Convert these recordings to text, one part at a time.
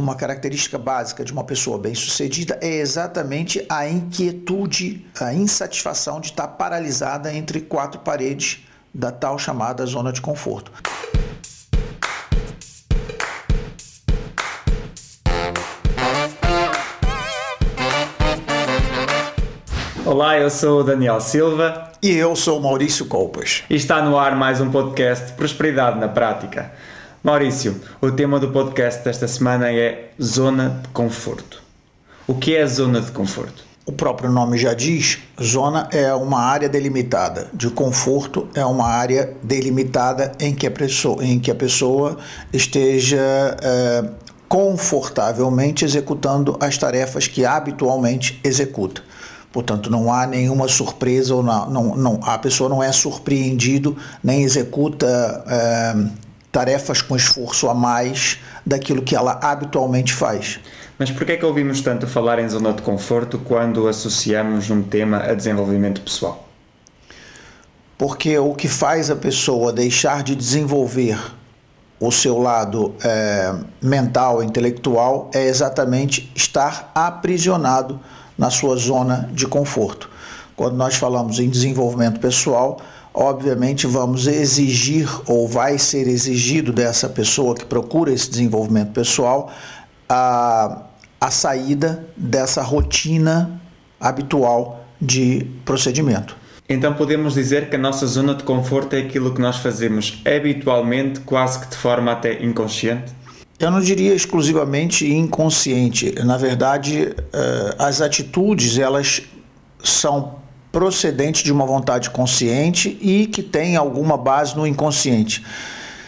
uma característica básica de uma pessoa bem-sucedida é exatamente a inquietude, a insatisfação de estar paralisada entre quatro paredes da tal chamada zona de conforto. Olá, eu sou o Daniel Silva. E eu sou o Maurício Colpas. E está no ar mais um podcast Prosperidade na Prática. Maurício, o tema do podcast desta semana é Zona de Conforto. O que é a zona de conforto? O próprio nome já diz, zona é uma área delimitada. De conforto é uma área delimitada em que a pessoa, em que a pessoa esteja é, confortavelmente executando as tarefas que habitualmente executa. Portanto, não há nenhuma surpresa ou não, não, não a pessoa não é surpreendido nem executa é, tarefas com esforço a mais daquilo que ela habitualmente faz. Mas por que é que ouvimos tanto falar em zona de conforto quando associamos um tema a desenvolvimento pessoal? Porque o que faz a pessoa deixar de desenvolver o seu lado é, mental, intelectual, é exatamente estar aprisionado na sua zona de conforto. Quando nós falamos em desenvolvimento pessoal, obviamente vamos exigir ou vai ser exigido dessa pessoa que procura esse desenvolvimento pessoal a, a saída dessa rotina habitual de procedimento. Então podemos dizer que a nossa zona de conforto é aquilo que nós fazemos habitualmente, quase que de forma até inconsciente? Eu não diria exclusivamente inconsciente. Na verdade, eh, as atitudes elas são procedente de uma vontade consciente e que tem alguma base no inconsciente.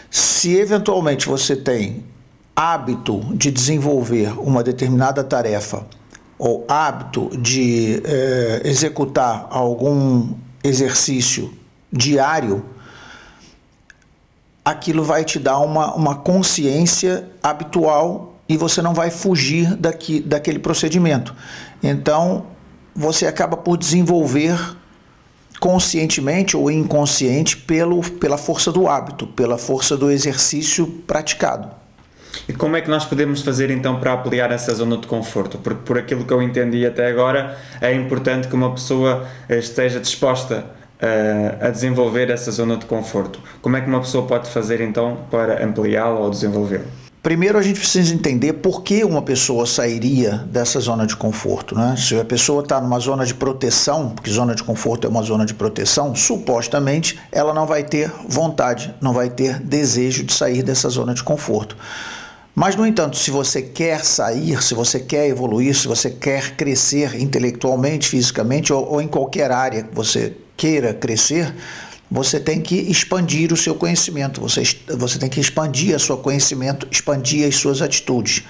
Se eventualmente você tem hábito de desenvolver uma determinada tarefa ou hábito de eh, executar algum exercício diário, aquilo vai te dar uma, uma consciência habitual e você não vai fugir daqui, daquele procedimento. Então, você acaba por desenvolver conscientemente ou inconsciente pelo, pela força do hábito, pela força do exercício praticado. E como é que nós podemos fazer então para ampliar essa zona de conforto? Porque por aquilo que eu entendi até agora, é importante que uma pessoa esteja disposta uh, a desenvolver essa zona de conforto. Como é que uma pessoa pode fazer então para ampliá-la ou desenvolvê-la? Primeiro, a gente precisa entender por que uma pessoa sairia dessa zona de conforto. Né? Se a pessoa está numa zona de proteção, porque zona de conforto é uma zona de proteção, supostamente ela não vai ter vontade, não vai ter desejo de sair dessa zona de conforto. Mas, no entanto, se você quer sair, se você quer evoluir, se você quer crescer intelectualmente, fisicamente ou, ou em qualquer área que você queira crescer, você tem que expandir o seu conhecimento, você, você tem que expandir o seu conhecimento, expandir as suas atitudes.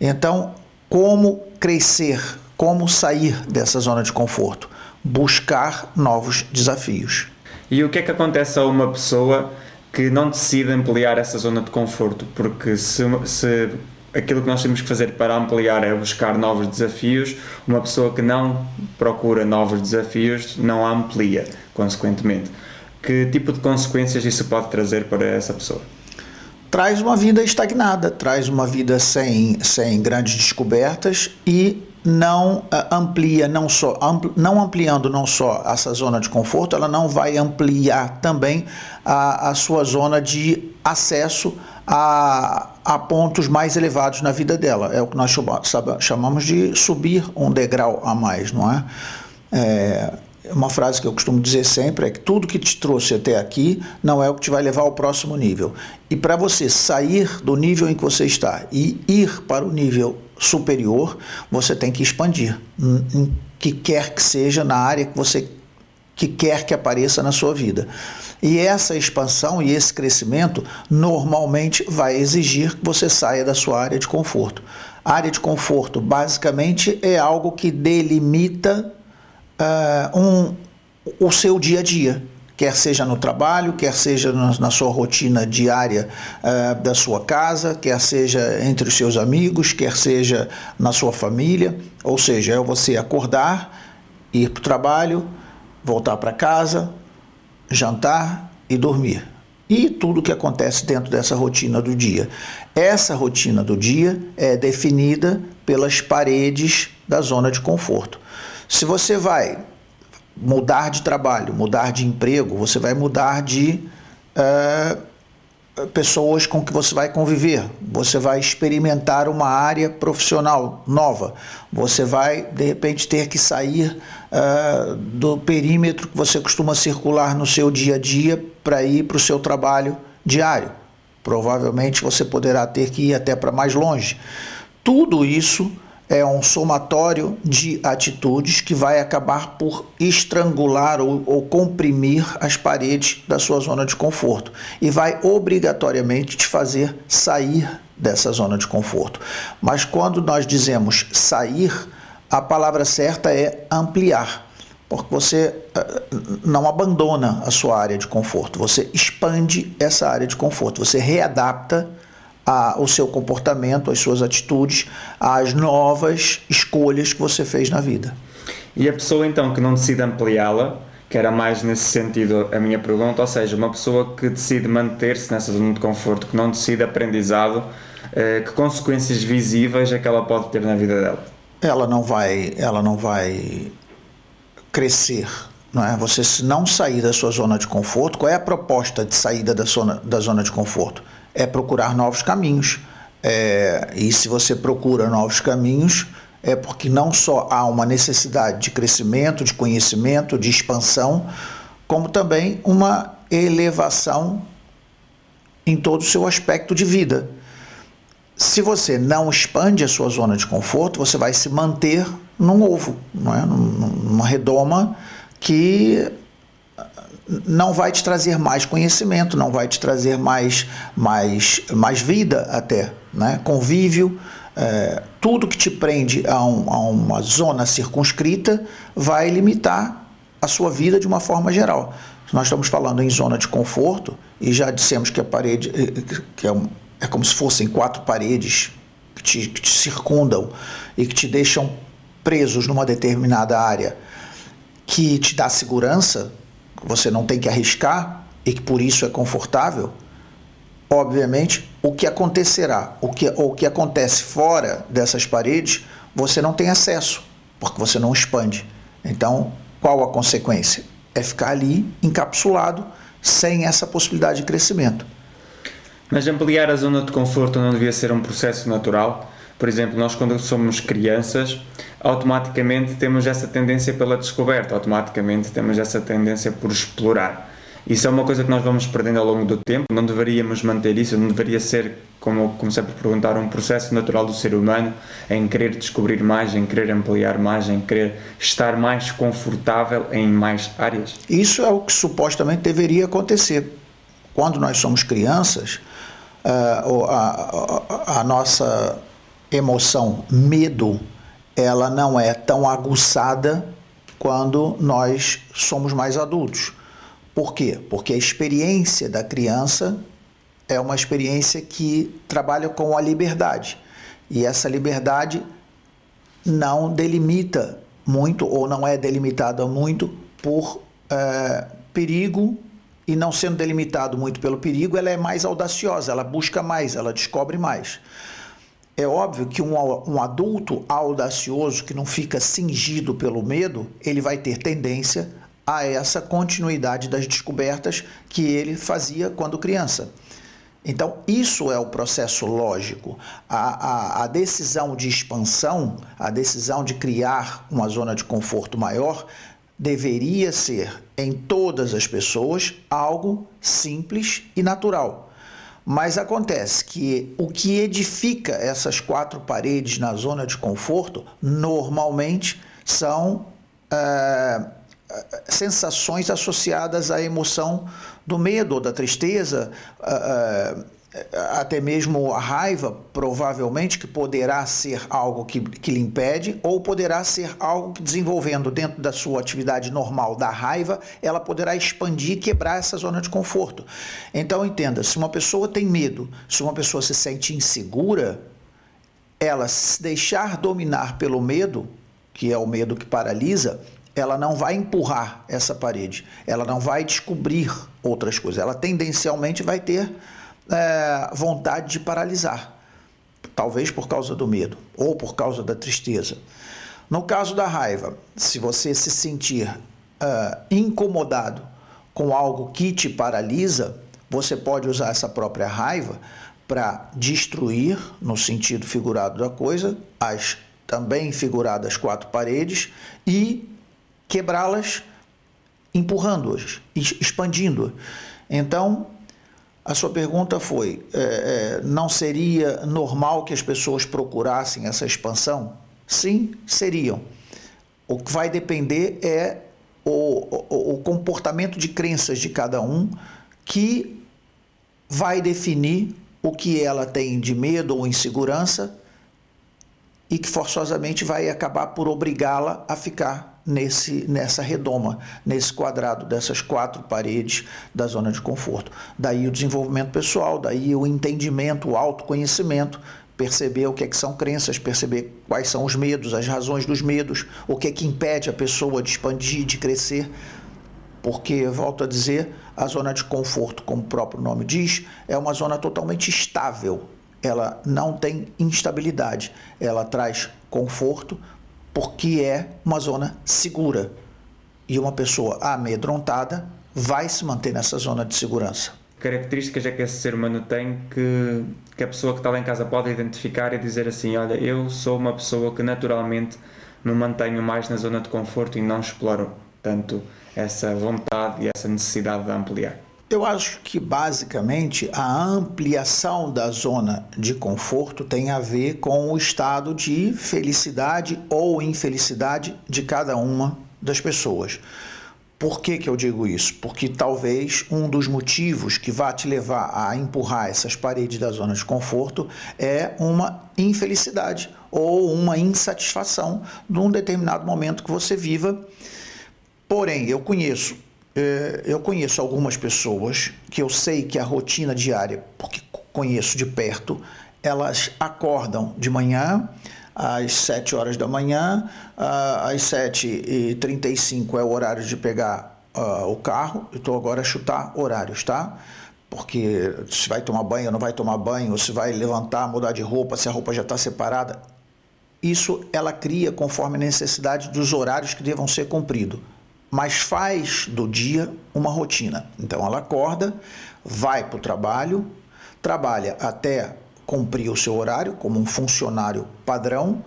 Então, como crescer, como sair dessa zona de conforto? Buscar novos desafios. E o que é que acontece a uma pessoa que não decide ampliar essa zona de conforto? Porque se, se aquilo que nós temos que fazer para ampliar é buscar novos desafios, uma pessoa que não procura novos desafios não amplia, consequentemente que tipo de consequências isso pode trazer para essa pessoa? Traz uma vida estagnada, traz uma vida sem, sem grandes descobertas e não eh, amplia, não só ampli, não ampliando não só essa zona de conforto, ela não vai ampliar também a, a sua zona de acesso a, a pontos mais elevados na vida dela. É o que nós chamamos de subir um degrau a mais, não é? é uma frase que eu costumo dizer sempre é que tudo que te trouxe até aqui não é o que te vai levar ao próximo nível. E para você sair do nível em que você está e ir para o nível superior, você tem que expandir, em que quer que seja na área que você que quer que apareça na sua vida. E essa expansão e esse crescimento normalmente vai exigir que você saia da sua área de conforto. A área de conforto basicamente é algo que delimita uh, um, o seu dia a dia, quer seja no trabalho, quer seja na, sua rotina diária uh, da sua casa, quer seja entre os seus amigos, quer seja na sua família. Ou seja, é você acordar, ir para o trabalho, voltar para casa, jantar e dormir. e tudo que acontece dentro dessa rotina do dia. Essa rotina do dia é definida pelas paredes da zona de conforto. Se você vai mudar de trabalho, mudar de emprego, você vai mudar de uh, pessoas com que você vai conviver, você vai experimentar uma área profissional nova, você vai de repente ter que sair uh, do perímetro que você costuma circular no seu dia a dia para ir para o seu trabalho diário. Provavelmente você poderá ter que ir até para mais longe. Tudo isso é um somatório de atitudes que vai acabar por estrangular ou, ou, comprimir as paredes da sua zona de conforto e vai obrigatoriamente te fazer sair dessa zona de conforto. Mas quando nós dizemos sair, a palavra certa é ampliar, porque você eh, não abandona a sua área de conforto, você expande essa área de conforto, você readapta a, o seu comportamento, as suas atitudes, às novas escolhas que você fez na vida. E a pessoa então que não decide ampliá-la, que era mais nesse sentido a minha pergunta, ou seja, uma pessoa que decide manter-se nessa zona de conforto, que não decide aprendizado, eh, que consequências visíveis é que ela pode ter na vida dela? Ela não vai, ela não vai crescer não é? Você se não sair da sua zona de conforto, qual é a proposta de saída da zona, da zona de conforto? É procurar novos caminhos. É, e se você procura novos caminhos, é porque não só há uma necessidade de crescimento, de conhecimento, de expansão, como também uma elevação em todo o seu aspecto de vida. Se você não expande a sua zona de conforto, você vai se manter num ovo, não é? numa redoma que não vai te trazer mais conhecimento, não vai te trazer mais, mais, mais vida até, né? convívio, é, tudo que te prende a, um, a uma zona circunscrita vai limitar a sua vida de uma forma geral. Nós estamos falando em zona de conforto e já dissemos que a parede eh, que é, um, é como se fossem quatro paredes que te, que te circundam e que te deixam presos numa determinada área que te dá segurança, você não tem que arriscar e que por isso é confortável, obviamente, o que acontecerá, o que, o que acontece fora dessas paredes, você não tem acesso, porque você não expande. Então, qual a consequência? É ficar ali encapsulado sem essa possibilidade de crescimento. Mas ampliar a zona de conforto não devia ser um processo natural? Por exemplo, nós quando somos crianças, automaticamente temos essa tendência pela descoberta, automaticamente temos essa tendência por explorar. Isso é uma coisa que nós vamos perdendo ao longo do tempo, não deveríamos manter isso, não deveria ser, como comecei por perguntar, um processo natural do ser humano em querer descobrir mais, em querer ampliar mais, em querer estar mais confortável em mais áreas. Isso é o que supostamente deveria acontecer. Quando nós somos crianças, uh, a, a, a nossa emoção medo, ela não é tão aguçada quando nós somos mais adultos. Por quê? Porque a experiência da criança é uma experiência que trabalha com a liberdade. E essa liberdade não delimita muito, ou não é delimitada muito por é, perigo, e não sendo delimitado muito pelo perigo, ela é mais audaciosa, ela busca mais, ela descobre mais. É óbvio que um, um adulto audacioso que não fica cingido pelo medo, ele vai ter tendência a essa continuidade das descobertas que ele fazia quando criança. Então, isso é o processo lógico. A, a, a, decisão de expansão, a decisão de criar uma zona de conforto maior, deveria ser, em todas as pessoas, algo simples e natural. Mas acontece que o que edifica essas quatro paredes na zona de conforto normalmente são é, sensações associadas à emoção do medo ou da tristeza. É, até mesmo a raiva, provavelmente, que poderá ser algo que, que lhe impede, ou poderá ser algo que, desenvolvendo dentro da sua atividade normal da raiva, ela poderá expandir e quebrar essa zona de conforto. Então, entenda: se uma pessoa tem medo, se uma pessoa se sente insegura, ela se deixar dominar pelo medo, que é o medo que paralisa, ela não vai empurrar essa parede, ela não vai descobrir outras coisas, ela tendencialmente vai ter é, vontade de paralisar, talvez por causa do medo ou por causa da tristeza. No caso da raiva, se você se sentir uh, incomodado com algo que te paralisa, você pode usar essa própria raiva para destruir, no sentido figurado da coisa, as também figuradas quatro paredes e quebrá-las empurrando-as, expandindo-as. Então, a sua pergunta foi: é, é, não seria normal que as pessoas procurassem essa expansão? Sim, seriam. O que vai depender é o, o, o comportamento de crenças de cada um que vai definir o que ela tem de medo ou insegurança e que forçosamente vai acabar por obrigá-la a ficar nesse, nessa redoma, nesse quadrado dessas quatro paredes da zona de conforto. Daí o desenvolvimento pessoal, daí o entendimento, o autoconhecimento, perceber o que, é que são crenças, perceber quais são os medos, as razões dos medos, o que é que impede a pessoa de expandir, de crescer. Porque, volto a dizer, a zona de conforto, como o próprio nome diz, é uma zona totalmente estável. Ela não tem instabilidade, ela traz conforto, porque é uma zona segura. E uma pessoa amedrontada vai se manter nessa zona de segurança. Características é que esse ser humano tem que, que a pessoa que está lá em casa pode identificar e dizer assim: Olha, eu sou uma pessoa que naturalmente me mantenho mais na zona de conforto e não exploro tanto essa vontade e essa necessidade de ampliar. Eu acho que basicamente a ampliação da zona de conforto tem a ver com o estado de felicidade ou infelicidade de cada uma das pessoas. Por que, que eu digo isso? Porque talvez um dos motivos que vá te levar a empurrar essas paredes da zona de conforto é uma infelicidade ou uma insatisfação num determinado momento que você viva. Porém, eu conheço eu conheço algumas pessoas que eu sei que a rotina diária, porque conheço de perto, elas acordam de manhã às 7 horas da manhã, às 7h35 é o horário de pegar uh, o carro. Estou agora a chutar horários, tá? Porque se vai tomar banho ou não vai tomar banho, se vai levantar, mudar de roupa, se a roupa já está separada. Isso ela cria conforme a necessidade dos horários que devam ser cumpridos mas faz do dia uma rotina. Então ela acorda, vai para o trabalho, trabalha até cumprir o seu horário como um funcionário padrão,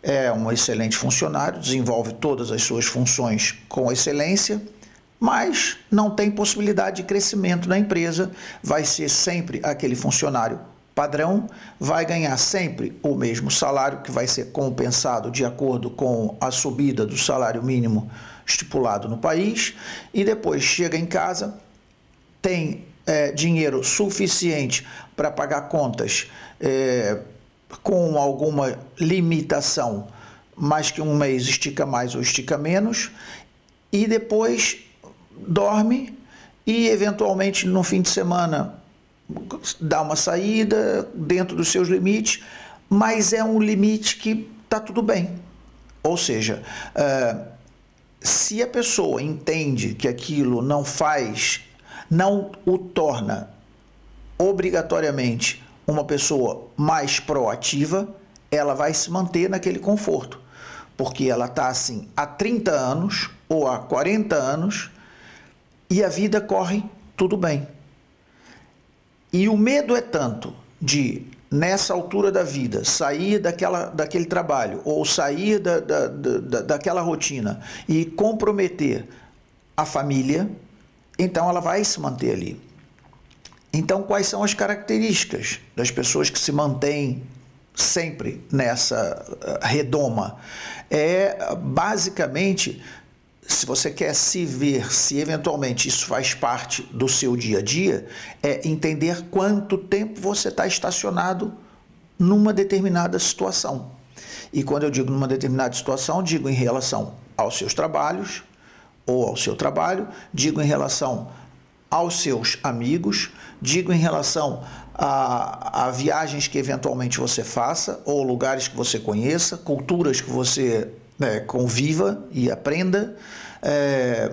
é um excelente funcionário, desenvolve todas as suas funções com excelência, mas não tem possibilidade de crescimento na empresa, vai ser sempre aquele funcionário padrão, vai ganhar sempre o mesmo salário, que vai ser compensado de acordo com a subida do salário mínimo estipulado no país e depois chega em casa, tem é, dinheiro suficiente para pagar contas é, com alguma limitação, mas que um mês estica mais ou estica menos, e depois dorme e eventualmente no fim de semana dá uma saída dentro dos seus limites, mas é um limite que está tudo bem. Ou seja, uh, se a pessoa entende que aquilo não faz, não o torna obrigatoriamente uma pessoa mais proativa, ela vai se manter naquele conforto. Porque ela está assim há 30 anos ou há 40 anos e a vida corre tudo bem. E o medo é tanto de nessa altura da vida, sair daquela, daquele trabalho ou sair da, da, da, daquela rotina e comprometer a família, então ela vai se manter ali. Então, quais são as características das pessoas que se mantêm sempre nessa eh, redoma? É basicamente se você quer se ver, se eventualmente isso faz parte do seu dia a dia, é entender quanto tempo você está estacionado numa determinada situação. E quando eu digo numa determinada situação, digo em relação aos seus trabalhos ou ao seu trabalho, digo em relação aos seus amigos, digo em relação a, a, viagens que eventualmente você faça, ou lugares que você conheça, culturas que você é, conviva e aprenda. É,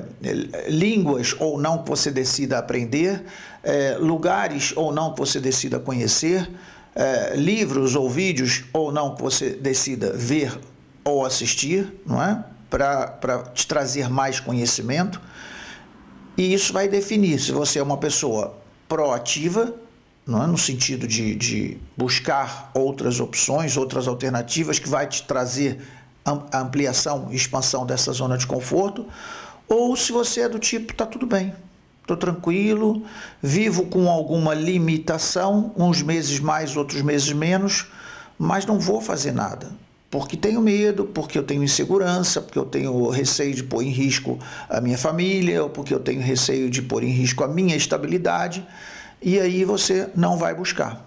línguas ou não que você decida aprender, é, lugares ou não que você decida conhecer, é, livros ou vídeos ou não que você decida ver ou assistir, não é? Para te trazer mais conhecimento. E isso vai definir se você é uma pessoa proativa, não é? no sentido de, de buscar outras opções, outras alternativas que vai te trazer a ampliação expansão dessa zona de conforto, ou se você é do tipo, tá tudo bem, estou tranquilo, vivo com alguma limitação, uns meses mais, outros meses menos, mas não vou fazer nada. Porque tenho medo, porque eu tenho insegurança, porque eu tenho receio de pôr em risco a minha família, ou porque eu tenho receio de pôr em risco a minha estabilidade, e aí você não vai buscar.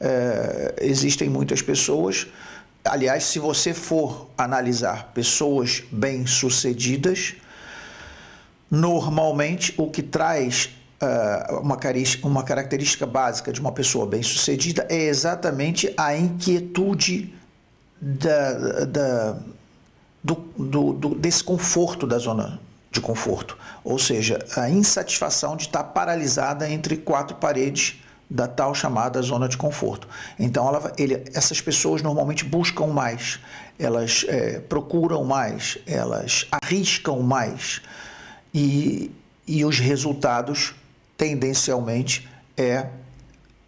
É, existem muitas pessoas Aliás, se você for analisar pessoas bem-sucedidas, normalmente o que traz uh, uma, uma característica básica de uma pessoa bem-sucedida é exatamente a inquietude da, da, do, do, do, desse conforto da zona de conforto, ou seja, a insatisfação de estar paralisada entre quatro paredes da tal chamada zona de conforto. Então, ela, ele, essas pessoas normalmente buscam mais, elas é, procuram mais, elas arriscam mais e, e os resultados tendencialmente é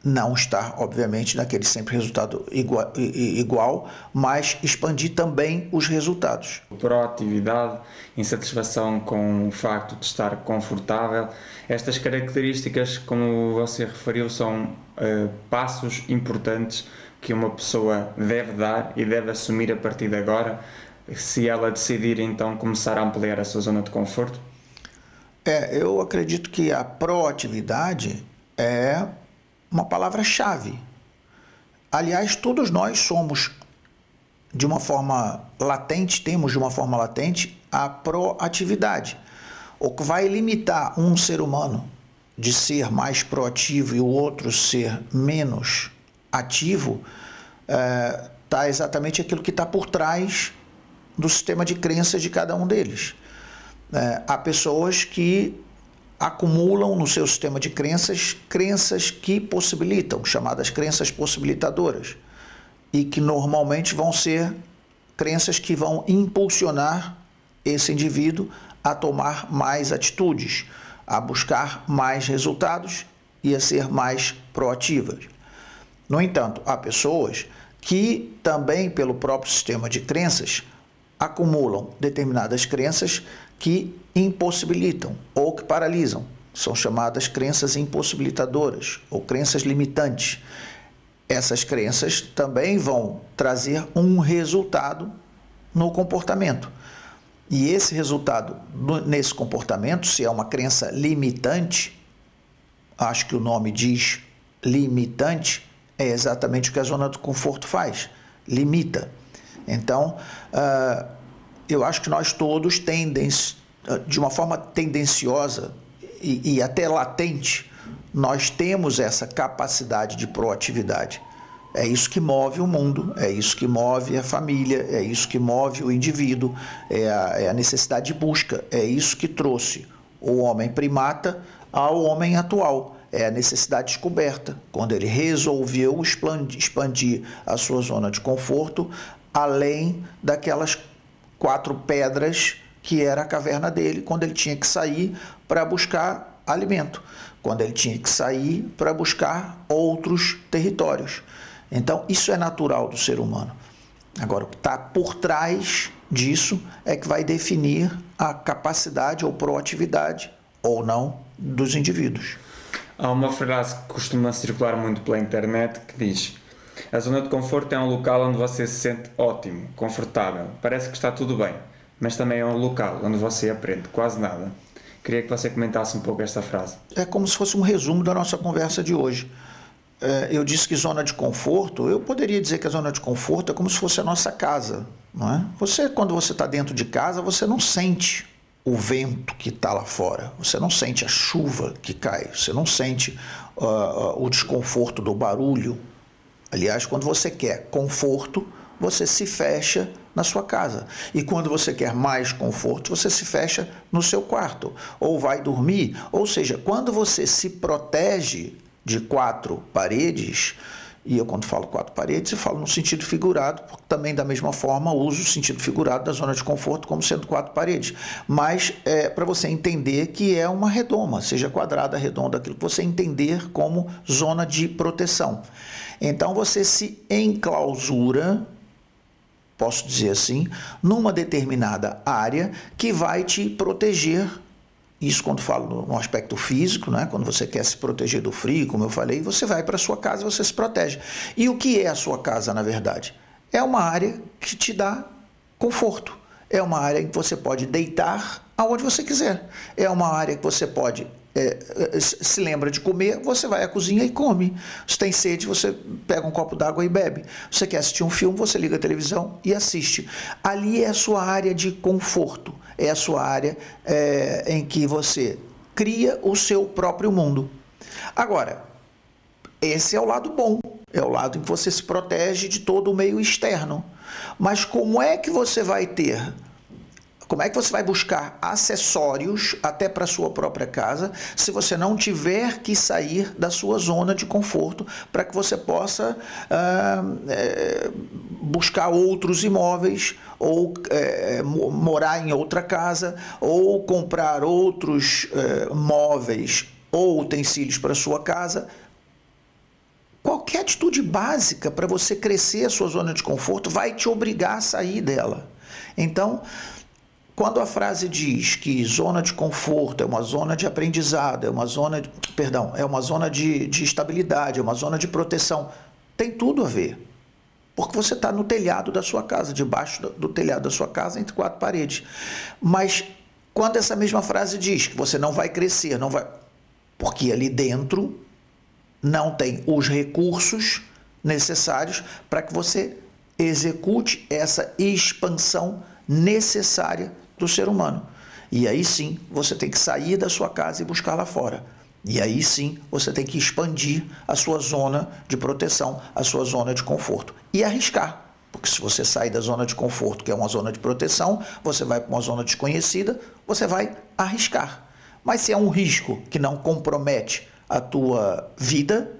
não estar, obviamente, naquele sempre resultado igual, igual, mas expandir também os resultados. Proatividade, insatisfação com o facto de estar confortável, estas características, como você referiu, são uh, passos importantes que uma pessoa deve dar e deve assumir a partir de agora, se ela decidir então começar a ampliar a sua zona de conforto? É, eu acredito que a proatividade é uma palavra-chave. Aliás, todos nós somos, de uma forma latente, temos de uma forma latente a proatividade. O que vai limitar um ser humano de ser mais proativo e o outro ser menos ativo está é, exatamente aquilo que está por trás do sistema de crenças de cada um deles. É, há pessoas que acumulam no seu sistema de crenças crenças que possibilitam, chamadas crenças possibilitadoras, e que normalmente vão ser crenças que vão impulsionar esse indivíduo a tomar mais atitudes, a buscar mais resultados e a ser mais proativas. No entanto, há pessoas que também, pelo próprio sistema de crenças, acumulam determinadas crenças que impossibilitam ou que paralisam. São chamadas crenças impossibilitadoras ou crenças limitantes. Essas crenças também vão trazer um resultado no comportamento. E esse resultado nesse comportamento, se é uma crença limitante, acho que o nome diz limitante, é exatamente o que a zona do conforto faz, limita. Então, uh, eu acho que nós todos tendem, de uma forma tendenciosa e, e até latente, nós temos essa capacidade de proatividade. É isso que move o mundo, é isso que move a família, é isso que move o indivíduo, é a, é a necessidade de busca, é isso que trouxe o homem primata ao homem atual. É a necessidade descoberta, quando ele resolveu expandir a sua zona de conforto além daquelas quatro pedras que era a caverna dele, quando ele tinha que sair para buscar alimento, quando ele tinha que sair para buscar outros territórios. Então, isso é natural do ser humano. Agora, o que está por trás disso é que vai definir a capacidade ou proatividade ou não dos indivíduos. Há uma frase que costuma circular muito pela internet que diz: A zona de conforto é um local onde você se sente ótimo, confortável, parece que está tudo bem, mas também é um local onde você aprende quase nada. Queria que você comentasse um pouco esta frase. É como se fosse um resumo da nossa conversa de hoje. É, eu disse que zona de conforto, eu poderia dizer que a zona de conforto é como se fosse a nossa casa. Não é? Você, quando você está dentro de casa, você não sente o vento que está lá fora, você não sente a chuva que cai, você não sente uh, o desconforto do barulho. Aliás, quando você quer conforto, você se fecha na sua casa. E quando você quer mais conforto, você se fecha no seu quarto ou vai dormir. Ou seja, quando você se protege de quatro paredes, e eu, quando falo quatro paredes, eu falo no sentido figurado, porque também, da mesma forma, uso o sentido figurado da zona de conforto como sendo quatro paredes. Mas é para você entender que é uma redoma, seja quadrada, redonda, aquilo que você entender como zona de proteção. Então, você se enclausura, posso dizer assim, numa determinada área que vai te proteger isso quando falo no aspecto físico, né? quando você quer se proteger do frio, como eu falei, você vai para a sua casa e você se protege. E o que é a sua casa, na verdade? É uma área que te dá conforto. É uma área em que você pode deitar aonde você quiser. É uma área que você pode é, é se lembra de comer, você vai à cozinha e come. Se tem sede, você pega um copo d'água e bebe. Você quer assistir um filme, você liga a televisão e assiste. Ali é a sua área de conforto, é a sua área é, em que você cria o seu próprio mundo. Agora, esse é o lado bom, é o lado em que você se protege de todo o meio externo. Mas como é que você vai ter como é que você vai buscar acessórios até para sua própria casa se você não tiver que sair da sua zona de conforto para que você possa uh, é, buscar outros imóveis ou é, morar em outra casa ou comprar outros é, móveis ou utensílios para sua casa? Qualquer atitude básica para você crescer a sua zona de conforto vai te obrigar a sair dela. Então, quando a frase diz que zona de conforto é uma zona de aprendizado, é uma zona, de, perdão, é uma zona de, de estabilidade, é uma zona de proteção, tem tudo a ver. Porque você está no telhado da sua casa, debaixo do, do telhado da sua casa, entre quatro paredes. Mas quando essa mesma frase diz que você não vai crescer, não vai. Porque ali dentro não tem os recursos necessários para que você execute essa expansão necessária do ser humano. E aí sim você tem que sair da sua casa e buscar lá fora. E aí sim você tem que expandir a sua zona de proteção, a sua zona de conforto. E arriscar. Porque se você sair da zona de conforto, que é uma zona de proteção, você vai para uma zona desconhecida, você vai arriscar. Mas se é um risco que não compromete a tua vida,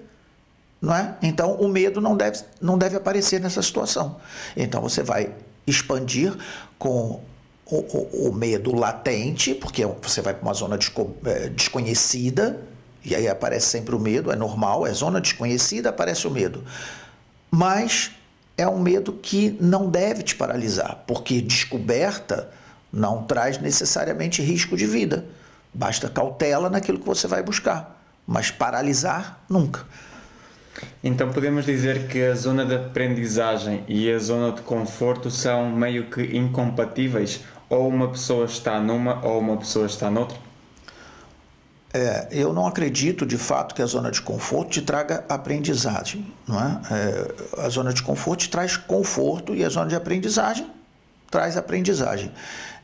não é? Então o medo não deve, não deve aparecer nessa situação. Então você vai expandir com o, o, o medo latente, porque você vai para uma zona desco, é, desconhecida, e aí aparece sempre o medo, é normal, é zona desconhecida, aparece o medo. Mas é um medo que não deve te paralisar, porque descoberta não traz necessariamente risco de vida. Basta cautela naquilo que você vai buscar, mas paralisar nunca. Então podemos dizer que a zona de aprendizagem e a zona de conforto são meio que incompatíveis, ou uma pessoa está numa ou uma pessoa está noutra? É, eu não acredito de fato que a zona de conforto te traga aprendizagem. Não é? é? a zona de conforto te traz conforto e a zona de aprendizagem traz aprendizagem.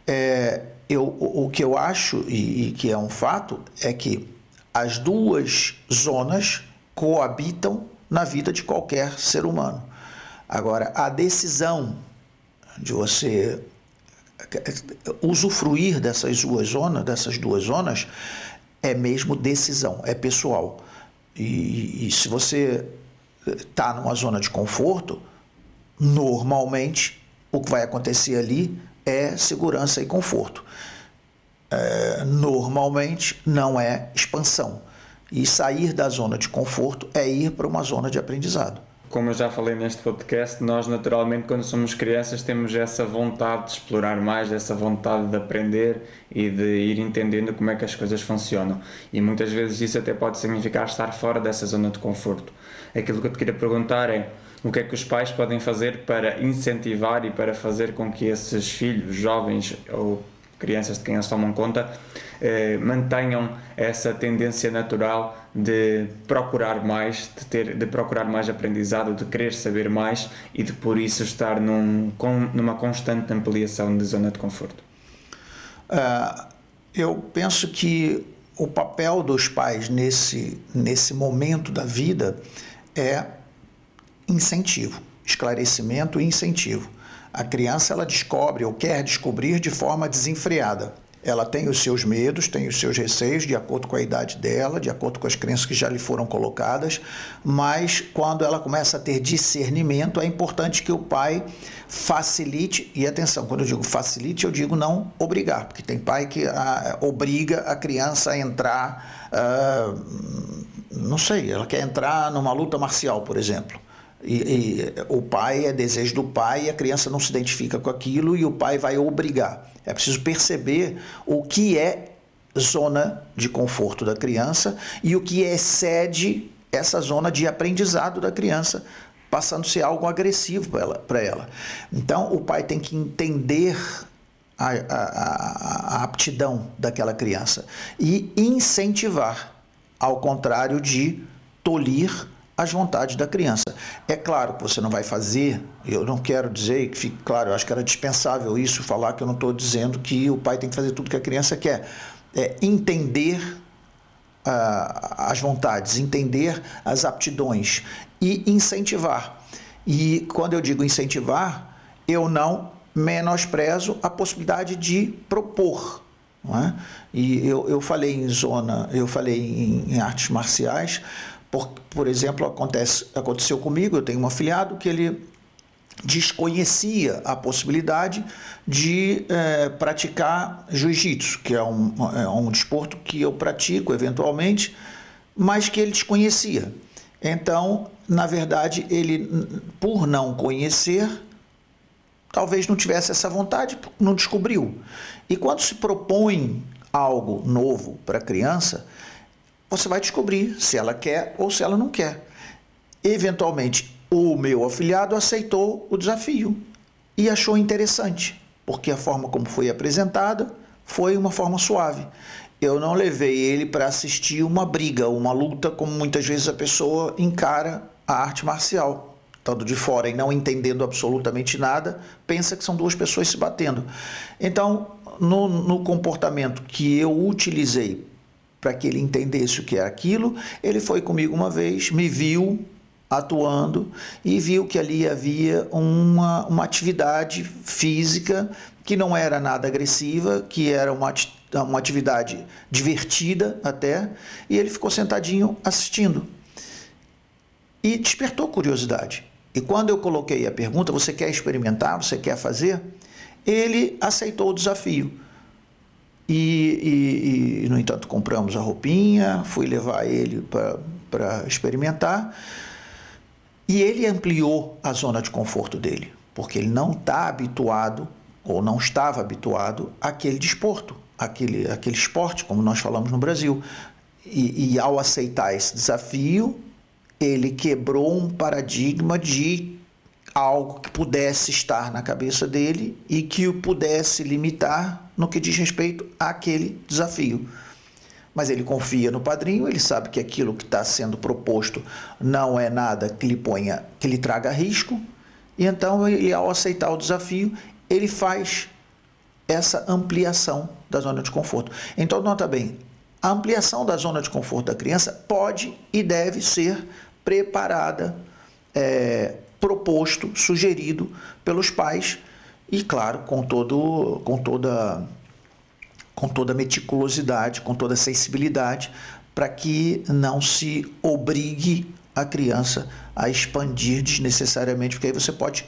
É, eu, o, que eu acho e, e que é um fato é que as duas zonas coabitam na vida de qualquer ser humano. Agora, a decisão de você usufruir dessas duas zonas, dessas duas zonas, é mesmo decisão, é pessoal. E, e se você está numa zona de conforto, normalmente o que vai acontecer ali é segurança e conforto. É, normalmente não é expansão. E sair da zona de conforto é ir para uma zona de aprendizado. Como eu já falei neste podcast, nós naturalmente, quando somos crianças, temos essa vontade de explorar mais, essa vontade de aprender e de ir entendendo como é que as coisas funcionam. E muitas vezes isso até pode significar estar fora dessa zona de conforto. Aquilo que eu te queria perguntar é o que é que os pais podem fazer para incentivar e para fazer com que esses filhos, jovens ou crianças de quem eles tomam conta, eh, mantenham essa tendência natural de procurar mais, de, ter, de procurar mais aprendizado, de querer saber mais e de por isso estar num, com, numa constante ampliação de zona de conforto? Uh, eu penso que o papel dos pais nesse, nesse momento da vida é incentivo, esclarecimento e incentivo. A criança ela descobre ou quer descobrir de forma desenfreada. Ela tem os seus medos, tem os seus receios, de acordo com a idade dela, de acordo com as crenças que já lhe foram colocadas, mas quando ela começa a ter discernimento, é importante que o pai facilite, e atenção, quando eu digo facilite, eu digo não obrigar, porque tem pai que a, ah, obriga a criança a entrar, uh, não sei, ela quer entrar numa luta marcial, por exemplo. E, e, o pai é desejo do pai e a criança não se identifica com aquilo e o pai vai obrigar. É preciso perceber o que é zona de conforto da criança e o que excede essa zona de aprendizado da criança, passando a ser algo agressivo para ela, ela. Então o pai tem que entender a, a, a aptidão daquela criança e incentivar, ao contrário de tolir as vontades da criança. É claro que você não vai fazer, eu não quero dizer que fique claro, eu acho que era dispensável isso, falar que eu não estou dizendo que o pai tem que fazer tudo que a criança quer. É entender uh, as vontades, entender as aptidões e incentivar. E quando eu digo incentivar, eu não menosprezo a possibilidade de propor. É? E eu, eu falei em zona, eu falei em, em artes marciais, por, por exemplo, acontece, aconteceu comigo, eu tenho um afiliado que ele desconhecia a possibilidade de é, praticar jiu-jitsu, que é um, é um desporto que eu pratico eventualmente, mas que ele desconhecia. Então, na verdade, ele, por não conhecer, talvez não tivesse essa vontade, não descobriu. E quando se propõe algo novo para a criança, você vai descobrir se ela quer ou se ela não quer. Eventualmente, o meu afiliado aceitou o desafio e achou interessante, porque a forma como foi apresentada foi uma forma suave. Eu não levei ele para assistir uma briga, uma luta, como muitas vezes a pessoa encara a arte marcial. Estando de fora e não entendendo absolutamente nada, pensa que são duas pessoas se batendo. Então, no, no comportamento que eu utilizei para que ele entendesse o que é aquilo. Ele foi comigo uma vez, me viu atuando e viu que ali havia uma, uma atividade física que não era nada agressiva, que era uma, uma atividade divertida até, e ele ficou sentadinho assistindo. E despertou curiosidade. E quando eu coloquei a pergunta, você quer experimentar, você quer fazer? Ele aceitou o desafio. E, e, entanto, compramos a roupinha, fui levar ele para experimentar. E ele ampliou a zona de conforto dele, porque ele não está habituado, ou não estava habituado, àquele desporto, àquele, àquele esporte, como nós falamos no Brasil. E, e ao aceitar esse desafio, ele quebrou um paradigma de algo que pudesse estar na cabeça dele e que o pudesse limitar no que diz respeito àquele desafio. Mas ele confia no padrinho, ele sabe que aquilo que está sendo proposto não é nada que lhe ponha, que lhe traga risco, e então ele, ao aceitar o desafio, ele faz essa ampliação da zona de conforto. Então, nota bem, a ampliação da zona de conforto da criança pode e deve ser preparada é, proposto, sugerido pelos pais e claro, com todo com toda com toda meticulosidade, com toda sensibilidade, para que não se obrigue a criança a expandir desnecessariamente, porque aí você pode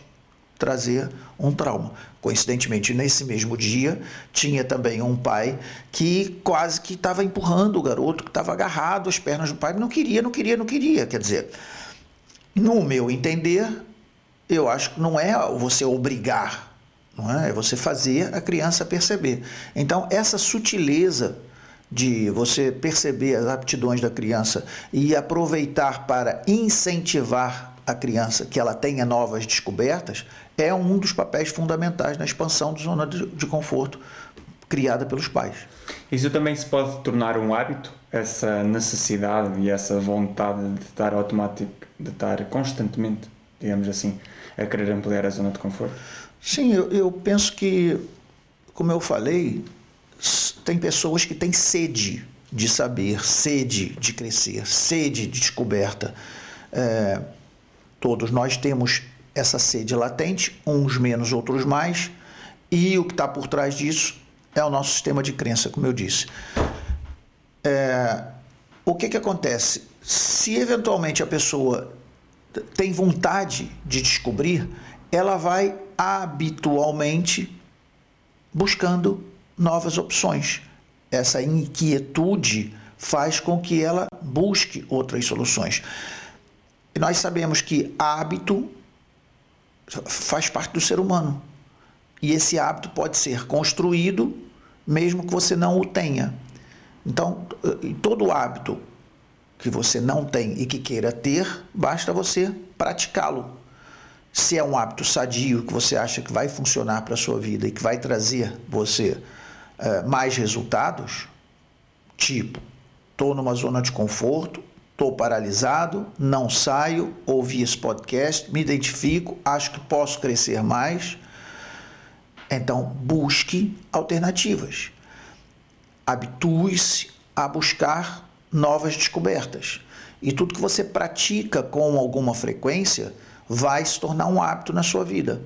trazer um trauma. Coincidentemente, nesse mesmo dia, tinha também um pai que quase que estava empurrando o garoto, que estava agarrado às pernas do pai, não queria, não queria, não queria. Quer dizer, no meu entender, eu acho que não é você obrigar, não é? é você fazer a criança perceber. Então, essa sutileza de você perceber as aptidões da criança e aproveitar para incentivar a criança que ela tenha novas descobertas é um dos papéis fundamentais na expansão da zona de conforto criada pelos pais. Isso também se pode tornar um hábito, essa necessidade e essa vontade de estar automático, de estar constantemente, digamos assim, a querer ampliar a zona de conforto? Sim, eu, eu penso que, como eu falei, tem pessoas que têm sede de saber, sede de crescer, sede de descoberta. É, todos nós temos essa sede latente, uns menos, outros mais, e o que está por trás disso é o nosso sistema de crença, como eu disse. É, o que, que acontece? Se eventualmente a pessoa tem vontade de descobrir, ela vai habitualmente buscando novas opções. Essa inquietude faz com que ela busque outras soluções. E nós sabemos que hábito faz parte do ser humano. E esse hábito pode ser construído mesmo que você não o tenha. Então, todo hábito que você não tem e que queira ter, basta você praticá-lo. Se é um hábito sadio que você acha que vai funcionar para a sua vida e que vai trazer você uh, mais resultados, tipo, estou numa zona de conforto, estou paralisado, não saio, ouvi esse podcast, me identifico, acho que posso crescer mais. Então, busque alternativas habitue-se a buscar novas descobertas. E tudo que você pratica com alguma frequência vai se tornar um hábito na sua vida.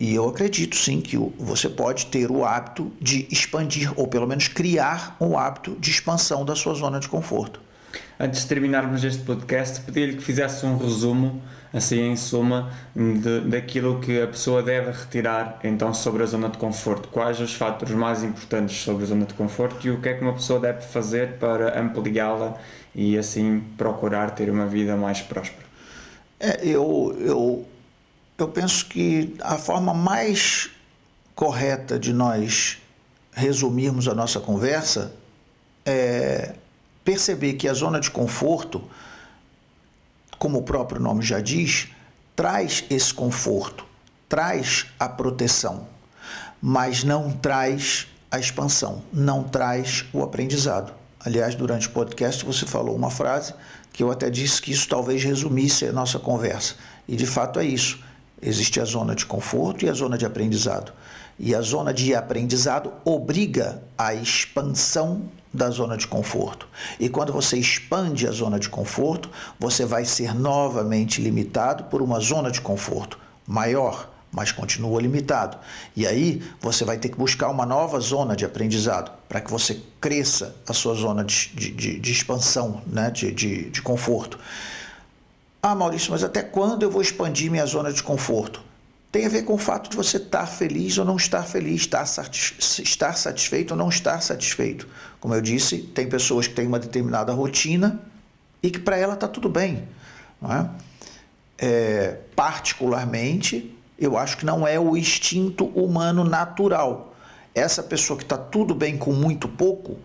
E eu acredito sim que você pode ter o hábito de expandir, ou pelo menos criar um hábito de expansão da sua zona de conforto. Antes de terminarmos este podcast, pedi-lhe que fizesse um resumo, assim em suma, de, daquilo que a pessoa deve retirar então sobre a zona de conforto. Quais os fatores mais importantes sobre a zona de conforto e o que é que uma pessoa deve fazer para ampliá-la e assim procurar ter uma vida mais próspera? É, eu, eu, eu penso que a forma mais correta de nós resumirmos a nossa conversa é perceber que a zona de conforto, como o próprio nome já diz, traz esse conforto, traz a proteção, mas não traz a expansão, não traz o aprendizado. Aliás, durante o podcast você falou uma frase que eu até disse que isso talvez resumisse a nossa conversa. E de fato é isso. Existe a zona de conforto e a zona de aprendizado. E a zona de aprendizado obriga a expansão da zona de conforto. E quando você expande a zona de conforto, você vai ser novamente limitado por uma zona de conforto maior, mas continua limitado. E aí você vai ter que buscar uma nova zona de aprendizado para que você cresça a sua zona de, de, de expansão, né? de, de, de conforto. Ah, Maurício, mas até quando eu vou expandir minha zona de conforto? tem a ver com o fato de você estar feliz ou não estar feliz, estar, estar satisfeito ou não estar satisfeito. Como eu disse, tem pessoas que têm uma determinada rotina e que para ela está tudo bem. Não é? É, particularmente, eu acho que não é o instinto humano natural. Essa pessoa que está tudo bem com muito pouco,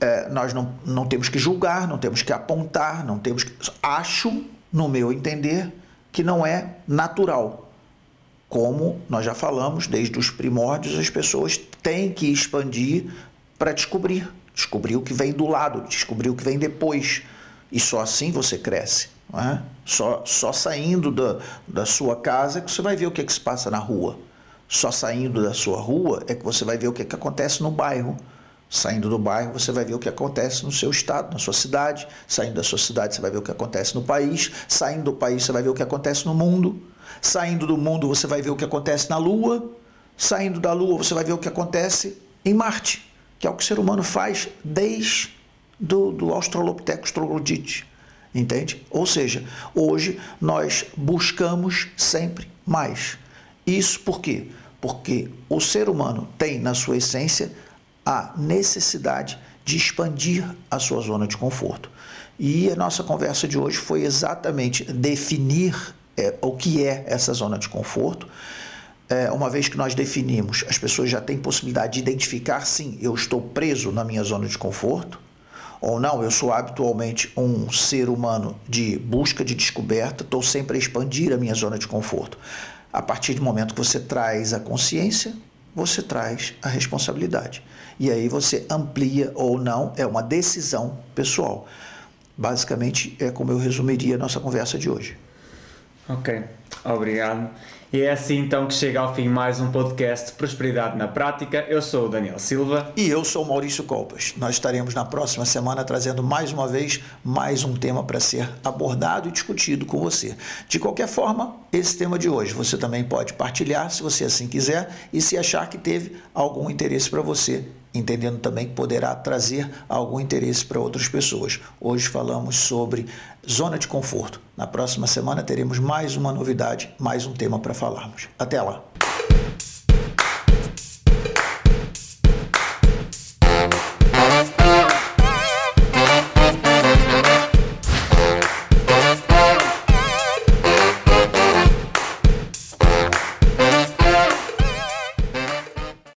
é, nós não, não temos que julgar, não temos que apontar, não temos que. Acho, no meu entender, que não é natural. Como nós já falamos, desde os primórdios, as pessoas têm que expandir para descobrir. Descobrir o que vem do lado, descobrir o que vem depois. E só assim você cresce. Não é? só, só saindo da, da sua casa que você vai ver o que, é que se passa na rua. Só saindo da sua rua é que você vai ver o que, é que acontece no bairro. Saindo do bairro, você vai ver o que acontece no seu estado, na sua cidade. Saindo da sua cidade, você vai ver o que acontece no país. Saindo do país, você vai ver o que acontece no mundo. Saindo do mundo, você vai ver o que acontece na Lua. Saindo da Lua, você vai ver o que acontece em Marte, que é o que o ser humano faz desde do, do Australopithecus troglodite. Entende? Ou seja, hoje nós buscamos sempre mais. Isso por quê? Porque o ser humano tem na sua essência a necessidade de expandir a sua zona de conforto. E a nossa conversa de hoje foi exatamente definir é, o que é essa zona de conforto. É, uma vez que nós definimos, as pessoas já têm possibilidade de identificar, sim, eu estou preso na minha zona de conforto, ou não, eu sou habitualmente um ser humano de busca de descoberta, estou sempre a expandir a minha zona de conforto. A partir do momento que você traz a consciência, você traz a responsabilidade. E aí você amplia ou não, é uma decisão pessoal. Basicamente, é como eu resumiria a nossa conversa de hoje. Ok, obrigado. E é assim então que chega ao fim mais um podcast Prosperidade na Prática. Eu sou o Daniel Silva. E eu sou o Maurício Colpas. Nós estaremos na próxima semana trazendo mais uma vez mais um tema para ser abordado e discutido com você. De qualquer forma, esse tema de hoje você também pode partilhar se você assim quiser e se achar que teve algum interesse para você entendendo também que poderá trazer algum interesse para outras pessoas. Hoje falamos sobre zona de conforto. Na próxima semana teremos mais uma novidade, mais um tema para falarmos. Até lá!